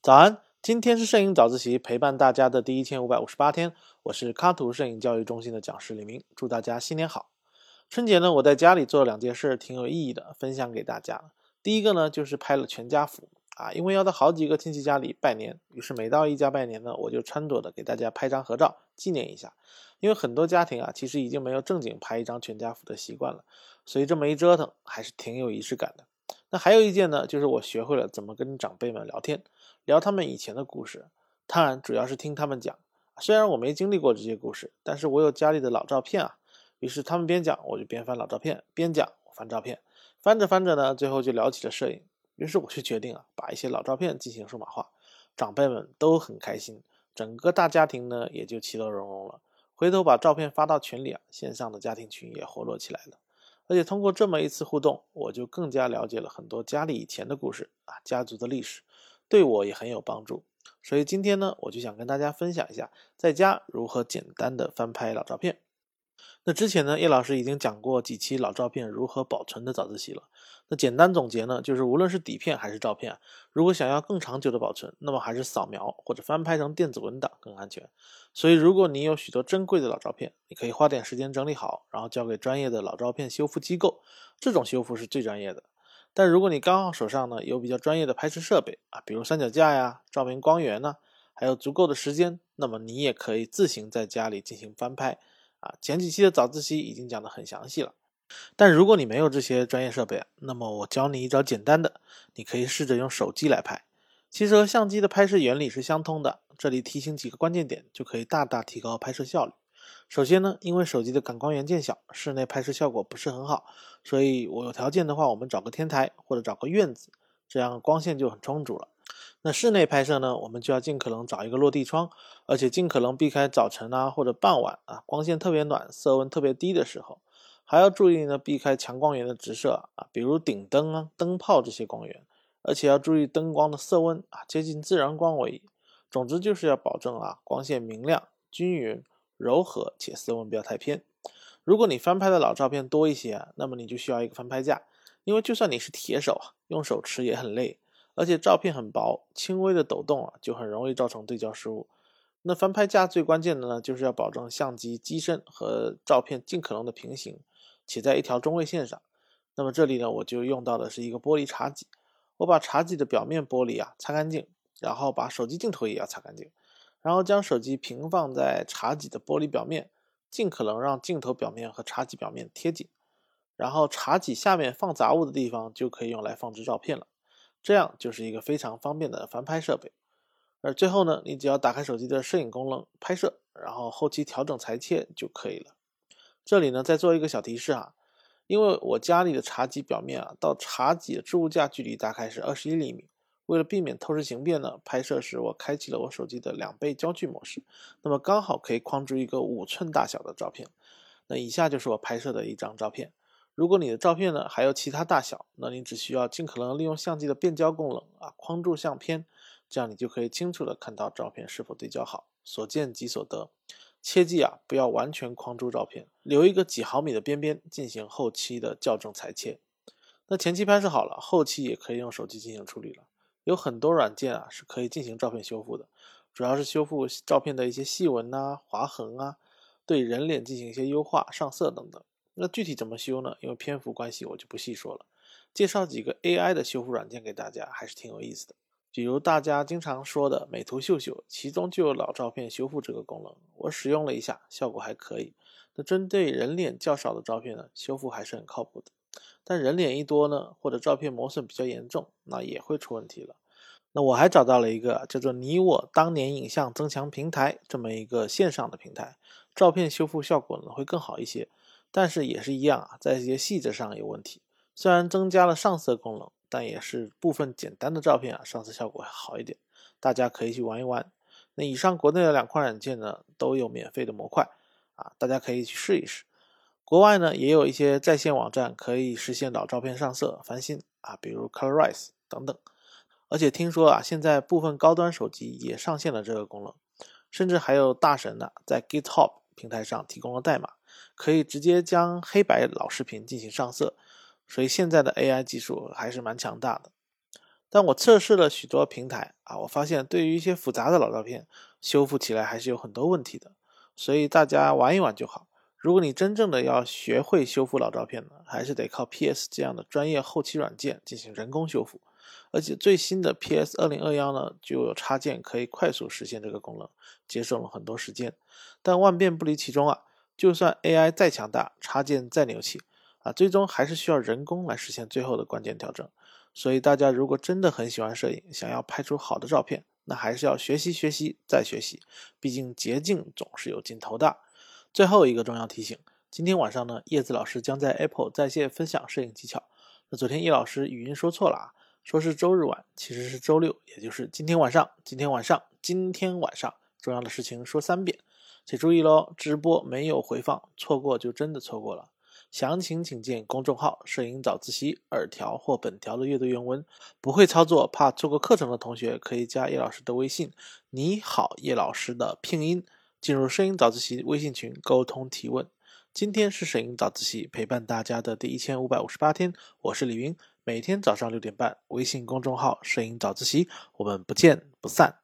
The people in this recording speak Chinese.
早安，今天是摄影早自习陪伴大家的第一千五百五十八天，我是卡图摄影教育中心的讲师李明，祝大家新年好。春节呢，我在家里做了两件事，挺有意义的，分享给大家。第一个呢，就是拍了全家福啊，因为要到好几个亲戚家里拜年，于是每到一家拜年呢，我就穿着的给大家拍张合照，纪念一下。因为很多家庭啊，其实已经没有正经拍一张全家福的习惯了，所以这么一折腾，还是挺有仪式感的。那还有一件呢，就是我学会了怎么跟长辈们聊天。聊他们以前的故事，当然主要是听他们讲。虽然我没经历过这些故事，但是我有家里的老照片啊。于是他们边讲，我就边翻老照片，边讲我翻照片，翻着翻着呢，最后就聊起了摄影。于是我就决定啊，把一些老照片进行数码化。长辈们都很开心，整个大家庭呢也就其乐融融了。回头把照片发到群里啊，线上的家庭群也活络起来了。而且通过这么一次互动，我就更加了解了很多家里以前的故事啊，家族的历史。对我也很有帮助，所以今天呢，我就想跟大家分享一下在家如何简单的翻拍老照片。那之前呢，叶老师已经讲过几期老照片如何保存的早自习了。那简单总结呢，就是无论是底片还是照片，如果想要更长久的保存，那么还是扫描或者翻拍成电子文档更安全。所以，如果你有许多珍贵的老照片，你可以花点时间整理好，然后交给专业的老照片修复机构，这种修复是最专业的。但如果你刚好手上呢有比较专业的拍摄设备啊，比如三脚架呀、照明光源呢，还有足够的时间，那么你也可以自行在家里进行翻拍啊。前几期的早自习已经讲得很详细了。但如果你没有这些专业设备，那么我教你一招简单的，你可以试着用手机来拍。其实和相机的拍摄原理是相通的，这里提醒几个关键点，就可以大大提高拍摄效率。首先呢，因为手机的感光元件小，室内拍摄效果不是很好，所以我有条件的话，我们找个天台或者找个院子，这样光线就很充足了。那室内拍摄呢，我们就要尽可能找一个落地窗，而且尽可能避开早晨啊或者傍晚啊光线特别暖、色温特别低的时候，还要注意呢避开强光源的直射啊，比如顶灯啊、灯泡这些光源，而且要注意灯光的色温啊，接近自然光为宜。总之就是要保证啊光线明亮、均匀。柔和且色温不要太偏。如果你翻拍的老照片多一些，那么你就需要一个翻拍架，因为就算你是铁手啊，用手持也很累，而且照片很薄，轻微的抖动啊就很容易造成对焦失误。那翻拍架最关键的呢，就是要保证相机机身和照片尽可能的平行，且在一条中位线上。那么这里呢，我就用到的是一个玻璃茶几，我把茶几的表面玻璃啊擦干净，然后把手机镜头也要擦干净。然后将手机平放在茶几的玻璃表面，尽可能让镜头表面和茶几表面贴紧。然后茶几下面放杂物的地方就可以用来放置照片了，这样就是一个非常方便的翻拍设备。而最后呢，你只要打开手机的摄影功能拍摄，然后后期调整裁切就可以了。这里呢再做一个小提示哈，因为我家里的茶几表面啊到茶几的置物架距离大概是二十一厘米。为了避免透视形变呢，拍摄时我开启了我手机的两倍焦距模式，那么刚好可以框住一个五寸大小的照片。那以下就是我拍摄的一张照片。如果你的照片呢还有其他大小，那你只需要尽可能利用相机的变焦功能啊，框住相片，这样你就可以清楚的看到照片是否对焦好，所见即所得。切记啊，不要完全框住照片，留一个几毫米的边边进行后期的校正裁切。那前期拍摄好了，后期也可以用手机进行处理了。有很多软件啊是可以进行照片修复的，主要是修复照片的一些细纹呐、划痕啊，对人脸进行一些优化、上色等等。那具体怎么修呢？因为篇幅关系，我就不细说了。介绍几个 AI 的修复软件给大家，还是挺有意思的。比如大家经常说的美图秀秀，其中就有老照片修复这个功能。我使用了一下，效果还可以。那针对人脸较少的照片呢，修复还是很靠谱的。但人脸一多呢，或者照片磨损比较严重，那也会出问题了。那我还找到了一个叫做“你我当年影像增强平台”这么一个线上的平台，照片修复效果呢会更好一些，但是也是一样啊，在一些细节上有问题。虽然增加了上色功能，但也是部分简单的照片啊上色效果会好一点，大家可以去玩一玩。那以上国内的两款软件呢都有免费的模块啊，大家可以去试一试。国外呢，也有一些在线网站可以实现老照片上色翻新啊，比如 Colorize 等等。而且听说啊，现在部分高端手机也上线了这个功能，甚至还有大神呢，在 GitHub 平台上提供了代码，可以直接将黑白老视频进行上色。所以现在的 AI 技术还是蛮强大的。但我测试了许多平台啊，我发现对于一些复杂的老照片，修复起来还是有很多问题的。所以大家玩一玩就好。如果你真正的要学会修复老照片呢，还是得靠 PS 这样的专业后期软件进行人工修复。而且最新的 PS 二零二幺呢，就有插件可以快速实现这个功能，节省了很多时间。但万变不离其中啊，就算 AI 再强大，插件再牛气啊，最终还是需要人工来实现最后的关键调整。所以大家如果真的很喜欢摄影，想要拍出好的照片，那还是要学习学习再学习，毕竟捷径总是有尽头的。最后一个重要提醒：今天晚上呢，叶子老师将在 Apple 在线分享摄影技巧。那昨天叶老师语音说错了啊，说是周日晚，其实是周六，也就是今天晚上。今天晚上，今天晚上，重要的事情说三遍，请注意喽，直播没有回放，错过就真的错过了。详情请见公众号“摄影早自习”二条或本条的阅读原文。不会操作怕错过课程的同学，可以加叶老师的微信“你好叶老师”的拼音，进入摄影早自习微信群沟通提问。今天是摄影早自习陪伴大家的第一千五百五十八天，我是李云，每天早上六点半，微信公众号“摄影早自习”，我们不见不散。